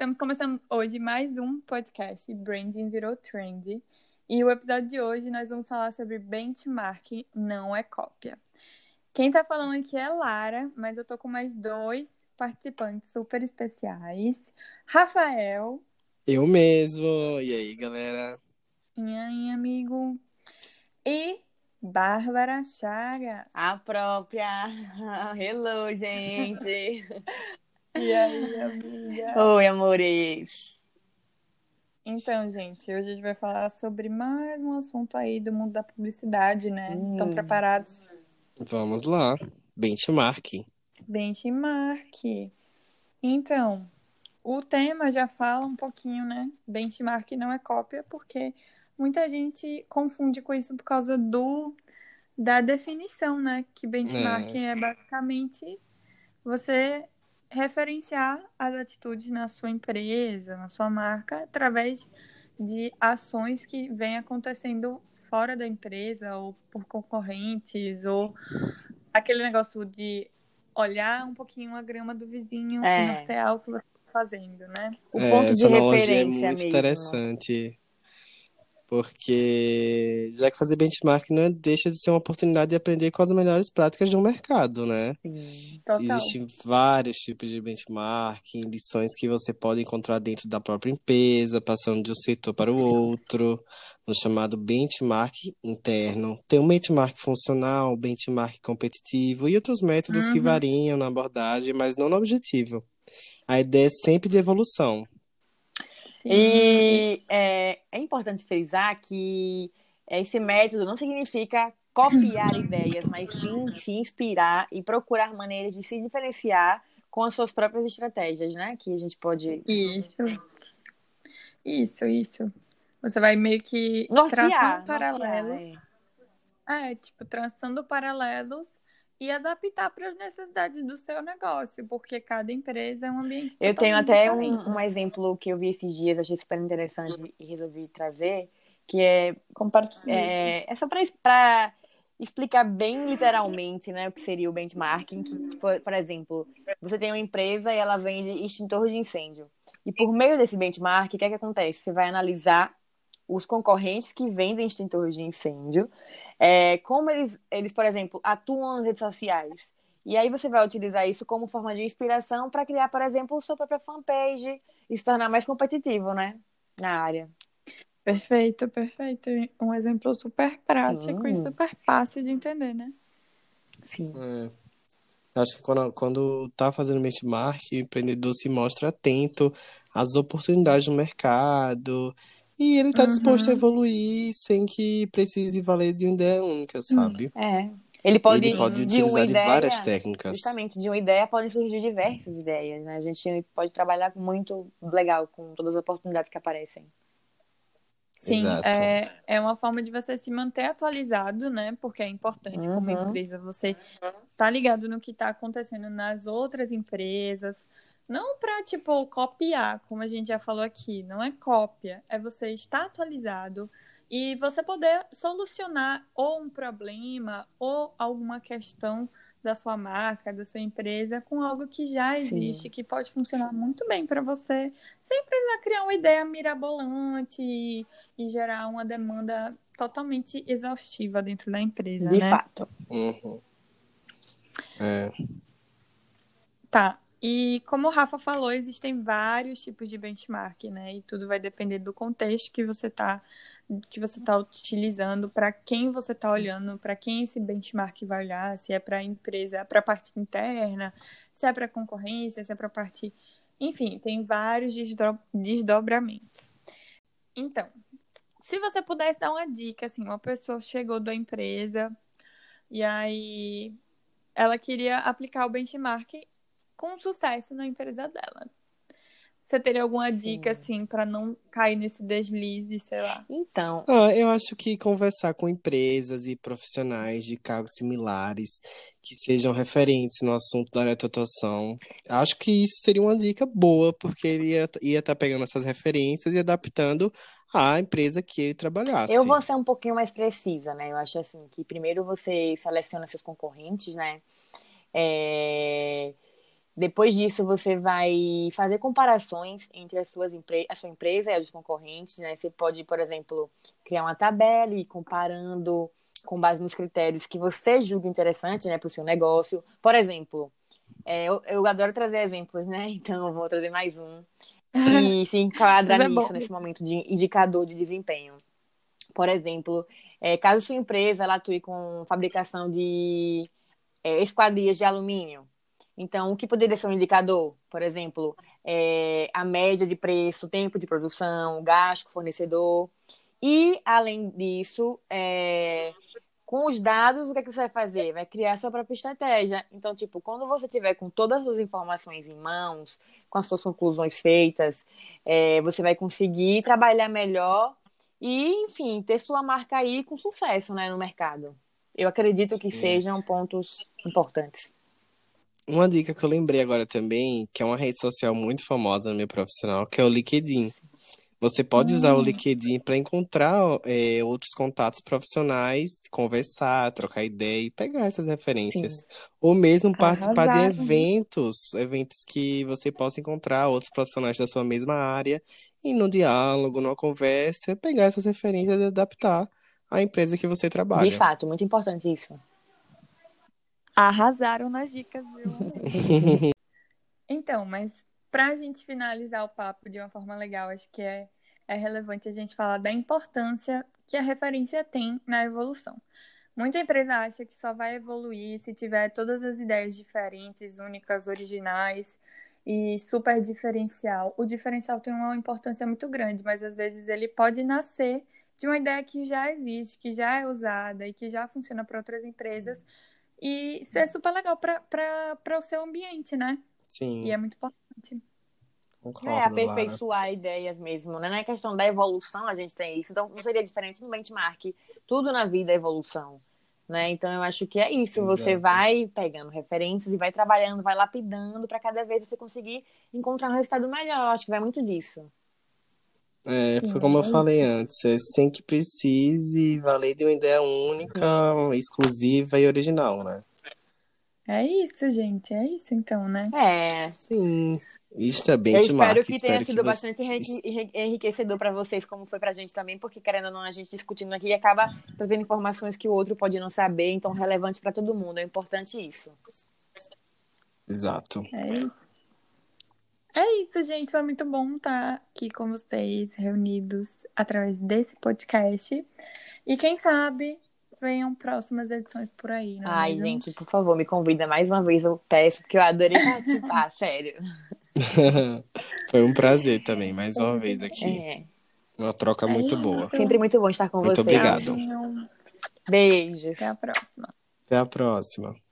Estamos começando hoje mais um podcast Branding Virou Trend. E o episódio de hoje nós vamos falar sobre benchmark, não é cópia. Quem tá falando aqui é Lara, mas eu tô com mais dois participantes super especiais. Rafael. Eu mesmo. E aí, galera? E aí, amigo? E Bárbara Chagas. A própria. Hello, gente. e aí, amiga? Oi, amores. Então, gente, hoje a gente vai falar sobre mais um assunto aí do mundo da publicidade, né? Estão Hum. preparados? Vamos lá. Benchmark. Benchmark. Então, o tema já fala um pouquinho, né? Benchmark não é cópia, porque muita gente confunde com isso por causa do da definição, né? Que benchmarking é, basicamente você referenciar as atitudes na sua empresa, na sua marca, através de ações que vêm acontecendo fora da empresa ou por concorrentes ou aquele negócio de olhar um pouquinho a grama do vizinho É. e nortear o que você está fazendo, né? O É, ponto de essa é referência muito mesmo. interessante. Porque já que fazer benchmark não é- deixa de ser uma oportunidade de aprender com as melhores práticas do mercado, né? Sim. Total. Existem vários tipos de benchmarking, lições que você pode encontrar dentro da própria empresa, passando de um setor para o outro, no chamado benchmark interno. Tem um benchmark funcional, benchmark competitivo e outros métodos que Uhum. variam na abordagem, mas não no objetivo. A ideia é sempre de evolução. Sim. E é, é importante frisar que esse método não significa copiar ideias, mas sim se inspirar e procurar maneiras de se diferenciar com as suas próprias estratégias, né? Que a gente pode Isso. Isso, isso. Você vai meio que nortear, traçando paralelos. nortear, é. É, tipo, traçando paralelos e adaptar para as necessidades do seu negócio, porque cada empresa é um ambiente Eu tenho até um, diferente, né? um exemplo que eu vi esses dias, achei super interessante e resolvi trazer, que é, é, é só para explicar bem literalmente né, o que seria o benchmarking. Que, tipo, por exemplo, você tem uma empresa e ela vende extintor de incêndio. E por meio desse benchmark, o que é que acontece? Você vai analisar os concorrentes que vendem extintores de incêndio, é, como eles, eles, por exemplo, atuam nas redes sociais. E aí você vai utilizar isso como forma de inspiração para criar, por exemplo, sua própria fanpage e se tornar mais competitivo, né? Na área. Perfeito, perfeito. Um exemplo super prático e Sim. super fácil de entender, né? Sim. É. Acho que quando, quando tá fazendo benchmark, o empreendedor se mostra atento às oportunidades do mercado e ele tá Uhum. disposto a evoluir sem que precise valer de uma ideia única, sabe? É. Ele pode, Ele pode de utilizar de ideia, várias técnicas. Justamente, de uma ideia podem surgir diversas ideias, né? A gente pode trabalhar muito legal com todas as oportunidades que aparecem. Sim, Exato. é, é uma forma de você se manter atualizado, né? Porque é importante como Uhum. empresa você tá ligado no que tá acontecendo nas outras empresas. Não para tipo copiar, como a gente já falou aqui, não é cópia, é você estar atualizado e você poder solucionar ou um problema ou alguma questão da sua marca, da sua empresa com algo que já existe, que pode funcionar muito bem para você, sem precisar criar uma ideia mirabolante e, e gerar uma demanda totalmente exaustiva dentro da empresa, De né? fato. Uhum. É. Tá. E como o Rafa falou, existem vários tipos de benchmark, né? E tudo vai depender do contexto que você tá que você tá utilizando, para quem você tá olhando, para quem esse benchmark vai olhar, se é para a empresa, para a parte interna, se é para concorrência, se é para a parte, enfim, tem vários desdo- desdobramentos. Então, se você pudesse dar uma dica, assim, uma pessoa chegou da empresa e aí ela queria aplicar o benchmark com sucesso na empresa dela. Você teria alguma dica, assim, para não cair nesse deslize, sei lá? Então, Ah, eu acho que conversar com empresas e profissionais de cargos similares que sejam referentes no assunto da atuação, acho que isso seria uma dica boa, porque ele ia ia estar pegando essas referências e adaptando à empresa que ele trabalhasse. eu vou ser um pouquinho mais precisa, né? Eu acho assim que primeiro você seleciona seus concorrentes, né? É, Depois disso, você vai fazer comparações entre as suas empre a sua empresa e as dos concorrentes, né? Você pode, por exemplo, criar uma tabela e ir comparando com base nos critérios que você julga interessante, né, para o seu negócio. Por exemplo, é, eu, eu, adoro trazer exemplos, né? Então, eu vou trazer mais um. E se enquadra é nisso, nesse momento de indicador de desempenho. Por exemplo, é, caso sua empresa ela atue com fabricação de é, esquadrias de alumínio, então, o que poderia ser um indicador? Por exemplo, é, a média de preço, tempo de produção, gasto com fornecedor. E, além disso, é, com os dados, o que, é que você vai fazer? Vai criar sua própria estratégia. Então, tipo, quando você tiver com todas as informações em mãos, com as suas conclusões feitas, é, você vai conseguir trabalhar melhor e, enfim, ter sua marca aí com sucesso né, no mercado. Eu acredito que sejam pontos importantes. Uma dica que eu lembrei agora também, que é uma rede social muito famosa no meu profissional, que é o LinkedIn. Você pode usar o hum. LinkedIn para encontrar é, outros contatos profissionais, conversar, trocar ideia e pegar essas referências. Sim. Ou mesmo participar Arrasaram. de eventos, eventos que você possa encontrar outros profissionais da sua mesma área e no diálogo, numa conversa, pegar essas referências e adaptar à empresa que você trabalha. De fato, muito importante isso. Arrasaram nas dicas, viu? então, mas para a gente finalizar o papo de uma forma legal, acho que é, é relevante a gente falar da importância que a referência tem na evolução. Muita empresa acha que só vai evoluir se tiver todas as ideias diferentes, únicas, originais e super diferencial. O diferencial tem uma importância muito grande, mas às vezes ele pode nascer de uma ideia que já existe, que já é usada e que já funciona para outras empresas e ser super legal para o seu ambiente, né? Sim. E é muito importante. Concordo, é aperfeiçoar Lara. ideias mesmo, né? Na é questão da evolução, a gente tem isso. Então, não seria diferente no benchmark. Tudo na vida é evolução. Né? Então, eu acho que é isso. Exato. Você vai pegando referências e vai trabalhando, vai lapidando para cada vez você conseguir encontrar um resultado melhor. Eu acho que vai muito disso. É, foi como eu falei antes, é sem que precise valer de uma ideia única, exclusiva e original, né? É isso, gente, é isso então, né? É. Sim. Isso é bem Eu espero que tenha sido que bastante você... enriquecedor para vocês, como foi pra gente também, porque querendo ou não, a gente discutindo aqui acaba trazendo informações que o outro pode não saber, então relevantes para todo mundo. É importante isso. Exato. É isso. É isso, gente. Foi muito bom estar aqui com vocês, reunidos através desse podcast. E quem sabe venham próximas edições por aí. Não é Ai, mesmo? gente, por favor, me convida mais uma vez, eu peço, porque eu adorei participar, sério. Foi um prazer também, mais uma vez aqui. É. Uma troca é muito boa. Sempre muito bom estar com muito vocês. Muito obrigado. Beijos. Até a próxima. Até a próxima.